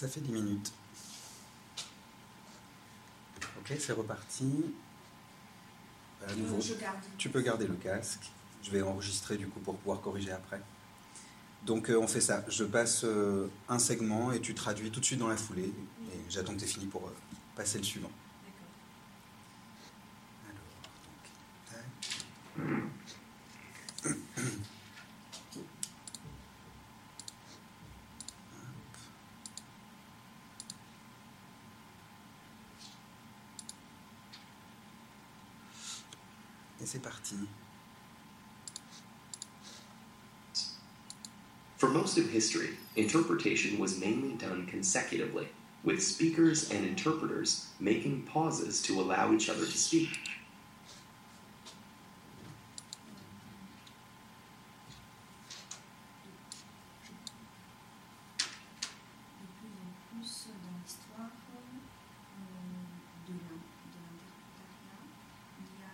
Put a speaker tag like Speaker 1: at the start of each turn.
Speaker 1: Ça fait 10 minutes. Ok, c'est reparti. À nouveau,
Speaker 2: Je garde.
Speaker 1: tu peux garder le casque. Je vais enregistrer du coup pour pouvoir corriger après. Donc euh, on fait ça. Je passe euh, un segment et tu traduis tout de suite dans la foulée. Et j'attends que tu aies fini pour euh, passer le suivant. Et c'est parti.
Speaker 3: For most of history, interpretation was mainly done consecutively, with speakers and interpreters making pauses to allow each other to speak.